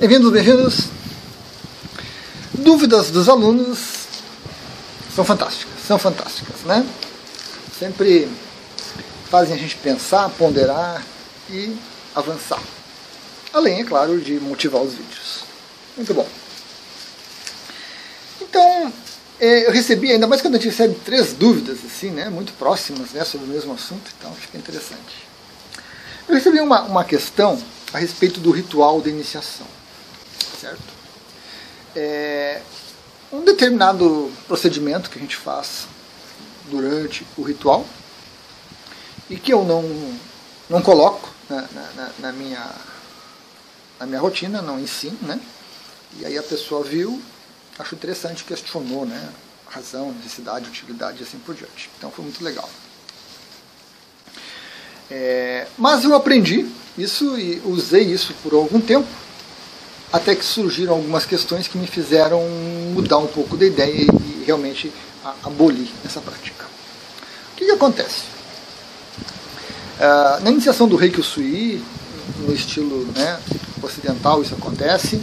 Bem-vindos, bem-vindos. Dúvidas dos alunos são fantásticas, são fantásticas, né? Sempre fazem a gente pensar, ponderar e avançar. Além, é claro, de motivar os vídeos. Muito bom. Então, é, eu recebi, ainda mais quando a gente recebe três dúvidas, assim, né, muito próximas né, sobre o mesmo assunto, então fica interessante. Eu recebi uma, uma questão a respeito do ritual de iniciação, certo? É, um determinado procedimento que a gente faz durante o ritual e que eu não, não coloco na, na, na minha, na minha rotina, não ensino, né? E aí a pessoa viu, achou interessante, questionou, né? Razão, necessidade, utilidade e assim por diante. Então foi muito legal. É, mas eu aprendi isso e usei isso por algum tempo, até que surgiram algumas questões que me fizeram mudar um pouco da ideia e, realmente abolir essa prática. O que, que acontece? Uh, na iniciação do Reiki Usui, no estilo né, ocidental isso acontece,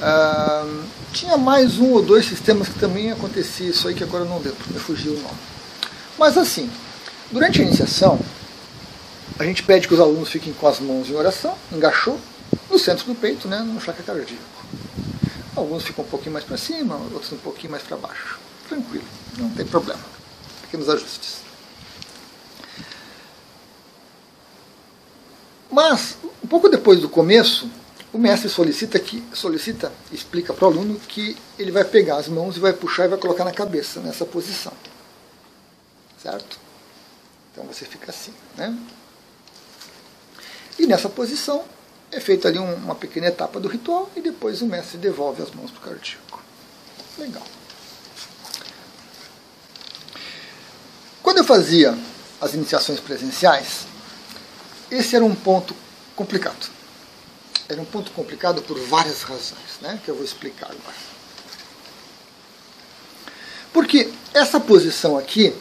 uh, tinha mais um ou dois sistemas que também acontecia isso aí, que agora não lembro, me fugiu o nome. Mas assim, durante a iniciação, a gente pede que os alunos fiquem com as mãos em oração, engaixou, no centro do peito, né, no chakra cardíaco. Alguns ficam um pouquinho mais para cima, outros um pouquinho mais para baixo. Tranquilo, não tem problema. Pequenos ajustes. Mas, um pouco depois do começo, o mestre solicita que solicita, explica para o aluno que ele vai pegar as mãos e vai puxar e vai colocar na cabeça nessa posição. Certo? Então você fica assim, né? E nessa posição é feita ali uma pequena etapa do ritual e depois o mestre devolve as mãos para o cardíaco. Legal. Quando eu fazia as iniciações presenciais, esse era um ponto complicado. Era um ponto complicado por várias razões, né, que eu vou explicar agora. Porque essa posição aqui,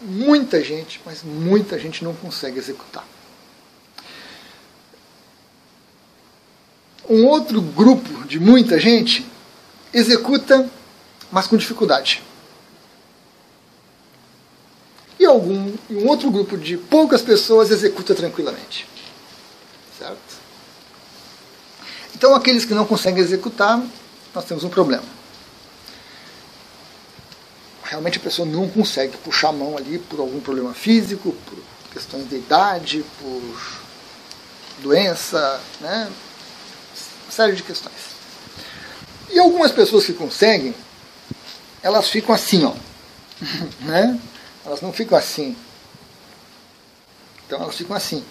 muita gente, mas muita gente não consegue executar. Um outro grupo de muita gente executa, mas com dificuldade. E algum um outro grupo de poucas pessoas executa tranquilamente. Certo? Então aqueles que não conseguem executar, nós temos um problema. Realmente a pessoa não consegue puxar a mão ali por algum problema físico, por questões de idade, por doença, né? Série de questões. E algumas pessoas que conseguem, elas ficam assim, ó. né? Elas não ficam assim. Então elas ficam assim.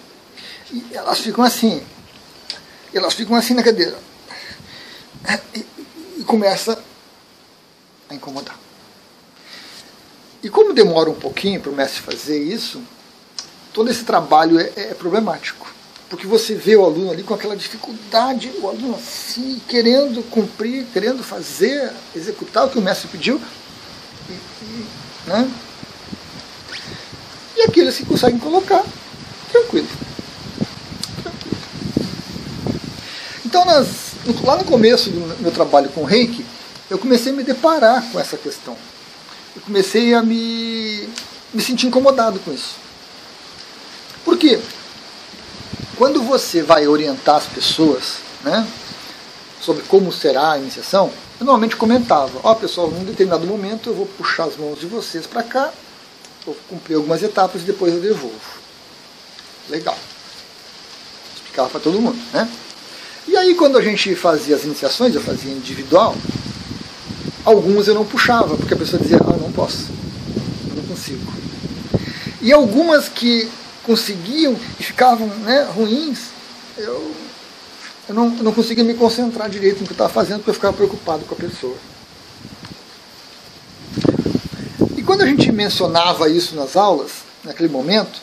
E elas ficam assim. Elas ficam assim na cadeira. E, e começa a incomodar. E como demora um pouquinho para o mestre fazer isso, todo esse trabalho é, é problemático porque você vê o aluno ali com aquela dificuldade, o aluno assim, querendo cumprir, querendo fazer, executar o que o mestre pediu, e, e, né? e aqueles que conseguem colocar, tranquilo. tranquilo. Então, nas, lá no começo do meu trabalho com reiki, eu comecei a me deparar com essa questão. Eu comecei a me, me sentir incomodado com isso. Por quê? Quando você vai orientar as pessoas né, sobre como será a iniciação, eu normalmente comentava, ó oh, pessoal, num determinado momento eu vou puxar as mãos de vocês para cá, vou cumprir algumas etapas e depois eu devolvo. Legal. Explicava para todo mundo, né? E aí quando a gente fazia as iniciações, eu fazia individual, algumas eu não puxava, porque a pessoa dizia, ah, não posso, não consigo. E algumas que conseguiam e ficavam né, ruins, eu, eu, não, eu não conseguia me concentrar direito no que eu estava fazendo porque eu ficava preocupado com a pessoa. E quando a gente mencionava isso nas aulas, naquele momento,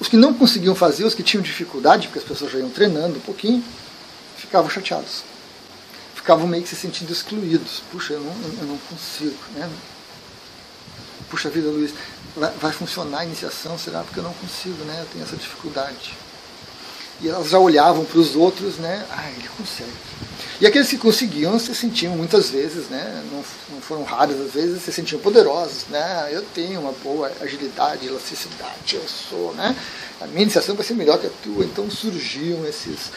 os que não conseguiam fazer, os que tinham dificuldade, porque as pessoas já iam treinando um pouquinho, ficavam chateados. Ficavam meio que se sentindo excluídos. Puxa, eu não, eu não consigo. Né? Puxa vida, Luiz, vai, funcionar a iniciação? Será? Porque eu não consigo, né? Eu tenho essa dificuldade. e elas já olhavam para os outros, né? Ah, ele consegue. E aqueles que conseguiam se sentiam muitas vezes, né? Não, não foram raras às vezes, se sentiam poderosos, né? Eu tenho uma boa agilidade, elasticidade, eu sou, né? A minha iniciação vai ser melhor que a tua. Então surgiam esses,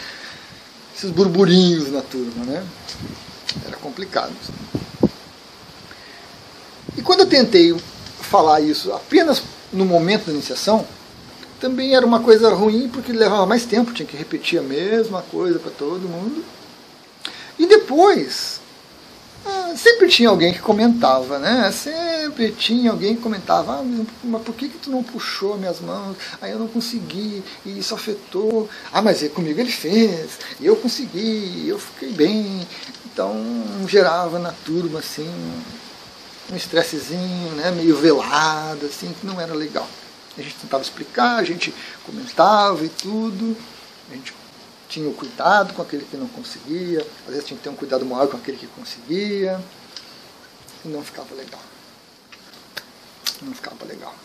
esses burburinhos na turma, né? Era complicado. E quando eu tentei falar isso apenas no momento da iniciação, também era uma coisa ruim porque levava mais tempo, tinha que repetir a mesma coisa para todo mundo. E depois, ah, sempre tinha alguém que comentava, né? Sempre tinha alguém que comentava, ah, mas por que, que tu não puxou minhas mãos? Aí eu não consegui, e isso afetou. Ah, mas é comigo ele fez, e eu consegui, eu fiquei bem. Então gerava na turma assim um estressezinho, né, meio velado, assim, que não era legal. A gente tentava explicar, a gente comentava e tudo, a gente tinha o cuidado com aquele que não conseguia, às vezes tinha que ter um cuidado maior com aquele que conseguia, e não ficava legal. Não ficava legal.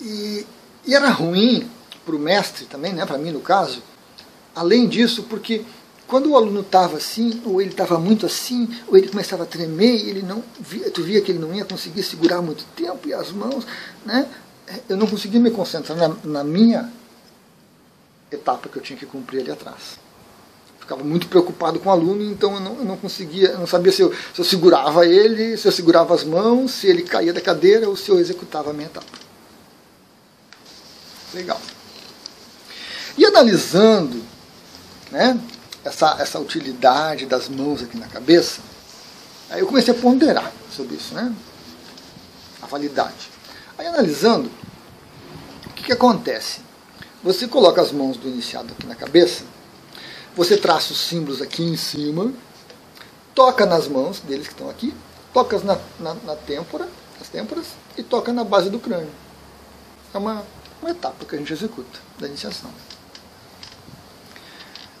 E, e era ruim para o mestre também, né, para mim no caso, além disso, porque quando o aluno estava assim, ou ele estava muito assim, ou ele começava a tremer, e ele não via, tu via que ele não ia conseguir segurar muito tempo e as mãos, né? Eu não conseguia me concentrar na, na minha etapa que eu tinha que cumprir ali atrás. Ficava muito preocupado com o aluno, então eu não, eu não conseguia, eu não sabia se eu, se eu segurava ele, se eu segurava as mãos, se ele caía da cadeira ou se eu executava a minha etapa. Legal. E analisando né, essa, essa utilidade das mãos aqui na cabeça, aí eu comecei a ponderar sobre isso, né? A validade. Aí analisando, o que, que acontece? Você coloca as mãos do iniciado aqui na cabeça, você traça os símbolos aqui em cima, toca nas mãos deles que estão aqui, toca na, na, na têmpora, as têmporas, e toca na base do crânio. É uma, uma etapa que a gente executa da iniciação.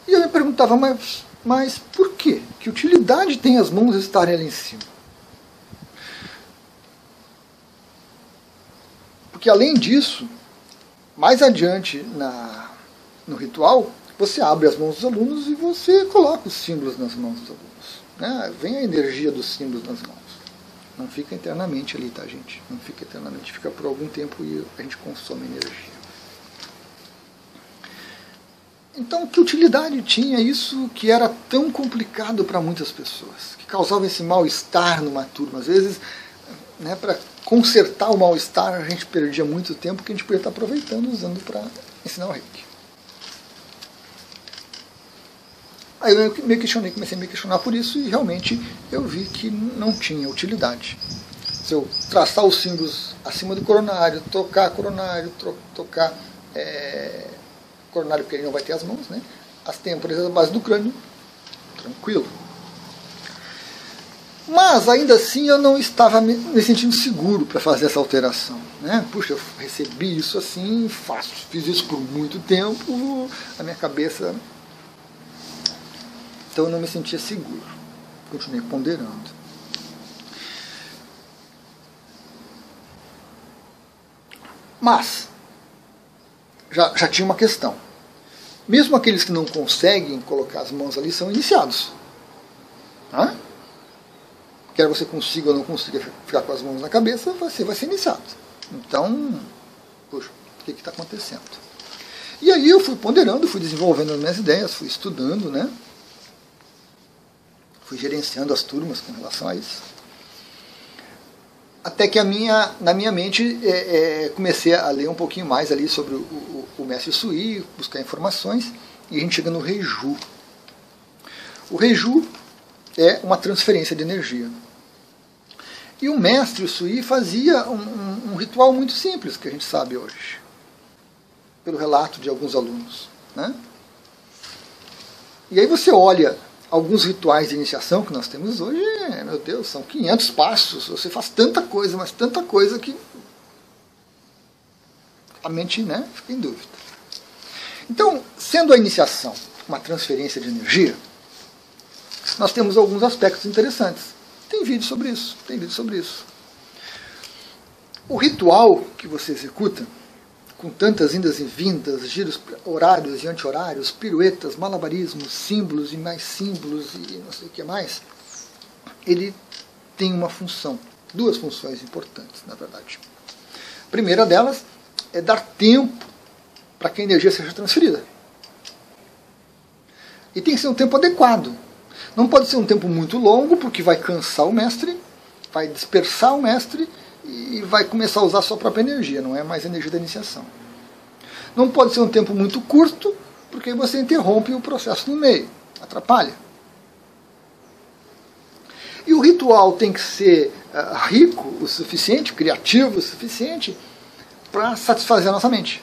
E eu me perguntava, mas, mas por quê? Que utilidade tem as mãos estarem ali em cima? Porque além disso, mais adiante na, no ritual, você abre as mãos dos alunos e você coloca os símbolos nas mãos dos alunos. Né? Vem a energia dos símbolos nas mãos. Não fica eternamente ali, tá, gente? Não fica eternamente. Fica por algum tempo e a gente consome energia. Então, que utilidade tinha isso que era tão complicado para muitas pessoas, que causava esse mal-estar numa turma? Às vezes, né, para consertar o mal-estar, a gente perdia muito tempo que a gente podia estar aproveitando usando para ensinar o reiki. Aí eu me questionei, comecei a me questionar por isso e realmente eu vi que não tinha utilidade. Se eu traçar os símbolos acima do coronário, trocar coronário, tocar é, coronário porque ele não vai ter as mãos, né? As têmporas a base do crânio, tranquilo. Mas ainda assim eu não estava me sentindo seguro para fazer essa alteração. Né? Puxa, eu recebi isso assim, faço, fiz isso por muito tempo, a minha cabeça. Então eu não me sentia seguro. Continuei ponderando. Mas, já, já tinha uma questão. Mesmo aqueles que não conseguem colocar as mãos ali são iniciados. Hã? Quer você consiga ou não consiga ficar com as mãos na cabeça, você vai ser iniciado. Então, puxa, o que está acontecendo? E aí eu fui ponderando, fui desenvolvendo as minhas ideias, fui estudando, né? Fui gerenciando as turmas com relação a isso até que a minha, na minha mente é, é, comecei a ler um pouquinho mais ali sobre o, o, o mestre Sui, buscar informações, e a gente chega no Reiju. O Reiju é uma transferência de energia. E o mestre Sui fazia um, um, um ritual muito simples, que a gente sabe hoje, pelo relato de alguns alunos. Né? E aí você olha alguns rituais de iniciação que nós temos hoje, meu Deus, são 500 passos. Você faz tanta coisa, mas tanta coisa que a mente né, fica em dúvida. Então, sendo a iniciação uma transferência de energia, nós temos alguns aspectos interessantes. Tem vídeo sobre isso, tem vídeo sobre isso. O ritual que você executa, com tantas indas e vindas, giros horários e anti-horários, piruetas, malabarismos, símbolos e mais símbolos e não sei o que mais, ele tem uma função, duas funções importantes, na verdade. A primeira delas é dar tempo para que a energia seja transferida. E tem que ser um tempo adequado. Não pode ser um tempo muito longo, porque vai cansar o mestre, vai dispersar o mestre e vai começar a usar a sua própria energia, não é mais energia da iniciação. Não pode ser um tempo muito curto, porque você interrompe o processo no meio, atrapalha. E o ritual tem que ser uh, rico o suficiente, criativo o suficiente, para satisfazer a nossa mente.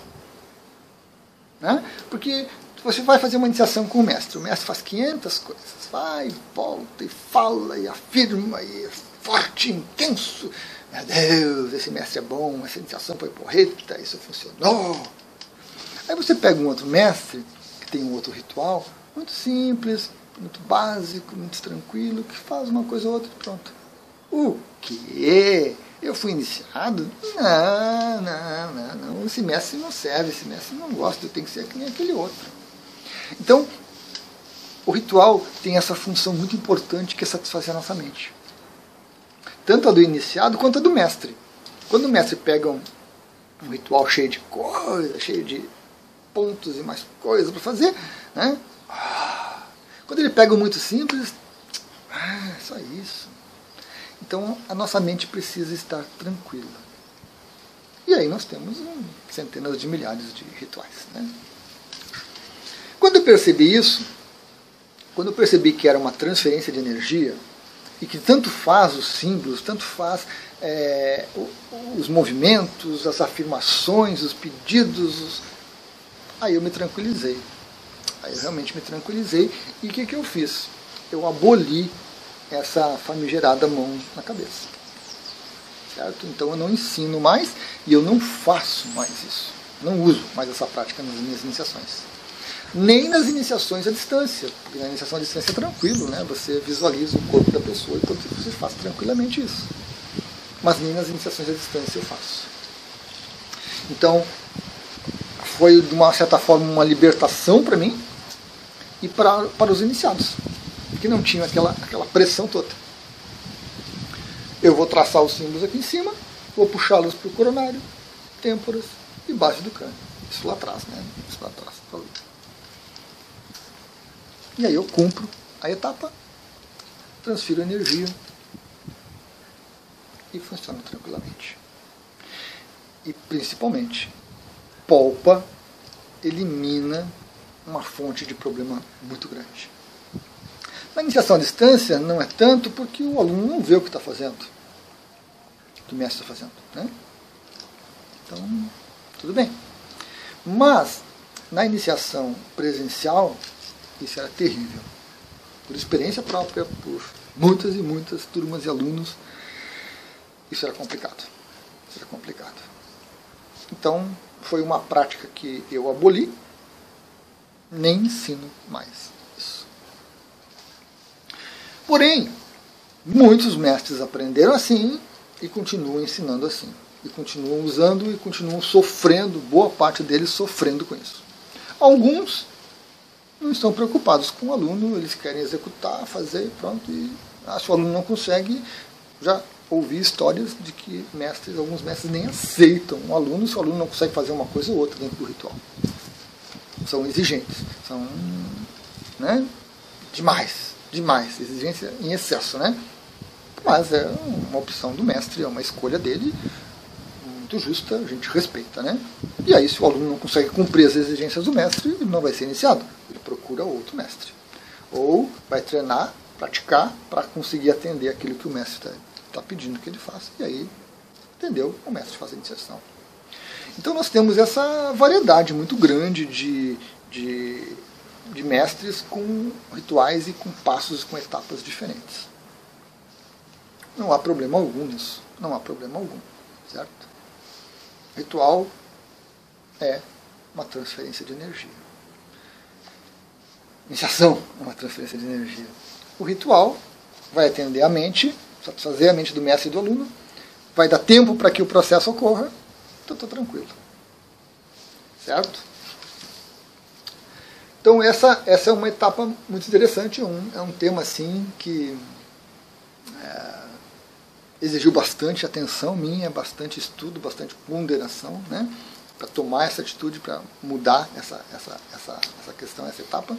Né? Porque você vai fazer uma iniciação com o mestre, o mestre faz 500 coisas, vai, volta e fala e afirma e é forte, intenso. Meu Deus, esse mestre é bom, essa iniciação foi porreta, isso funcionou. Aí você pega um outro mestre, que tem um outro ritual, muito simples, muito básico, muito tranquilo, que faz uma coisa ou outra e pronto. O quê? Eu fui iniciado? Não, não, não, não. Esse mestre não serve, esse mestre não gosta, eu tenho que ser que nem aquele outro. Então, o ritual tem essa função muito importante que é satisfazer a nossa mente. Tanto a do iniciado quanto a do mestre. Quando o mestre pega um, um ritual cheio de coisa, cheio de pontos e mais coisas para fazer, né? Quando ele pega o muito simples, ah, só isso. Então a nossa mente precisa estar tranquila. E aí nós temos centenas de milhares de rituais. Né? Quando eu percebi isso, quando eu percebi que era uma transferência de energia, e que tanto faz os símbolos, tanto faz é, os movimentos, as afirmações, os pedidos, os... aí eu me tranquilizei. Aí eu realmente me tranquilizei. E o que, que eu fiz? Eu aboli essa famigerada mão na cabeça. Certo? Então eu não ensino mais e eu não faço mais isso. Não uso mais essa prática nas minhas iniciações. Nem nas iniciações à distância. Porque na iniciação à distância é tranquilo, né? Você visualiza o corpo da pessoa e você faz tranquilamente isso. Mas nem nas iniciações à distância eu faço. Então, foi de uma certa forma uma libertação para mim e para, para os iniciados que não tinham aquela, aquela pressão toda. Eu vou traçar os símbolos aqui em cima, vou puxá-los para o coronário, têmporas e base do crânio. Isso lá atrás, né? Isso lá atrás. E aí eu cumpro a etapa, transfiro energia e funciona tranquilamente. E principalmente, polpa, elimina uma fonte de problema muito grande. Na iniciação à distância não é tanto porque o aluno não vê o que está fazendo, o que o mestre está fazendo. Né? Então, tudo bem. Mas, na iniciação presencial, isso era terrível. Por experiência própria, por muitas e muitas turmas e alunos, isso era complicado. Isso era complicado. Então, foi uma prática que eu aboli, nem ensino mais. Porém, muitos mestres aprenderam assim e continuam ensinando assim. E continuam usando e continuam sofrendo, boa parte deles sofrendo com isso. Alguns não estão preocupados com o aluno, eles querem executar, fazer pronto. E ah, se o aluno não consegue, já ouvi histórias de que mestres, alguns mestres nem aceitam um aluno se o aluno não consegue fazer uma coisa ou outra dentro do ritual. São exigentes, são né, demais demais, exigência em excesso, né? Mas é uma opção do mestre, é uma escolha dele, muito justa, a gente respeita, né? E aí, se o aluno não consegue cumprir as exigências do mestre, ele não vai ser iniciado, ele procura outro mestre. Ou vai treinar, praticar, para conseguir atender aquilo que o mestre está tá pedindo que ele faça, e aí, entendeu? O mestre faz a iniciação. Então, nós temos essa variedade muito grande de, de de mestres com rituais e com passos com etapas diferentes. Não há problema algum nisso. Não há problema algum. Certo? Ritual é uma transferência de energia. Iniciação é uma transferência de energia. O ritual vai atender a mente, satisfazer a mente do mestre e do aluno, vai dar tempo para que o processo ocorra, então estou tranquilo. certo? Então essa, essa é uma etapa muito interessante, um, é um tema assim que é, exigiu bastante atenção minha, bastante estudo, bastante ponderação, né, para tomar essa atitude, para mudar essa, essa, essa, essa questão, essa etapa,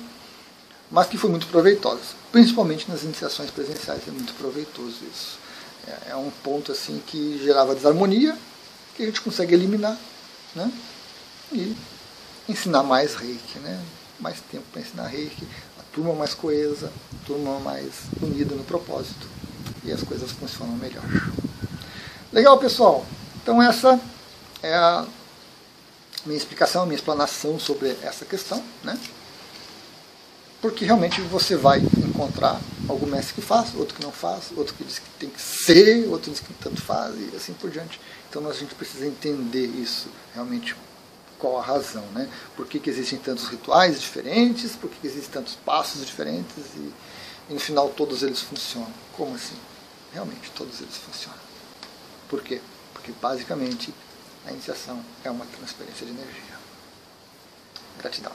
mas que foi muito proveitosa, principalmente nas iniciações presenciais, é muito proveitoso isso. É, é um ponto assim que gerava desarmonia, que a gente consegue eliminar, né, e ensinar mais reiki, né, mais tempo para ensinar reiki, a turma mais coesa, a turma mais unida no propósito e as coisas funcionam melhor. Legal, pessoal? Então essa é a minha explicação, minha explanação sobre essa questão, né? Porque realmente você vai encontrar algum mestre que faz, outro que não faz, outro que diz que tem que ser, outro diz que tanto faz e assim por diante. Então a gente precisa entender isso realmente qual a razão, né? Por que, que existem tantos rituais diferentes, por que, que existem tantos passos diferentes e, e no final todos eles funcionam. Como assim? Realmente todos eles funcionam. Por quê? Porque basicamente a iniciação é uma transferência de energia. Gratidão.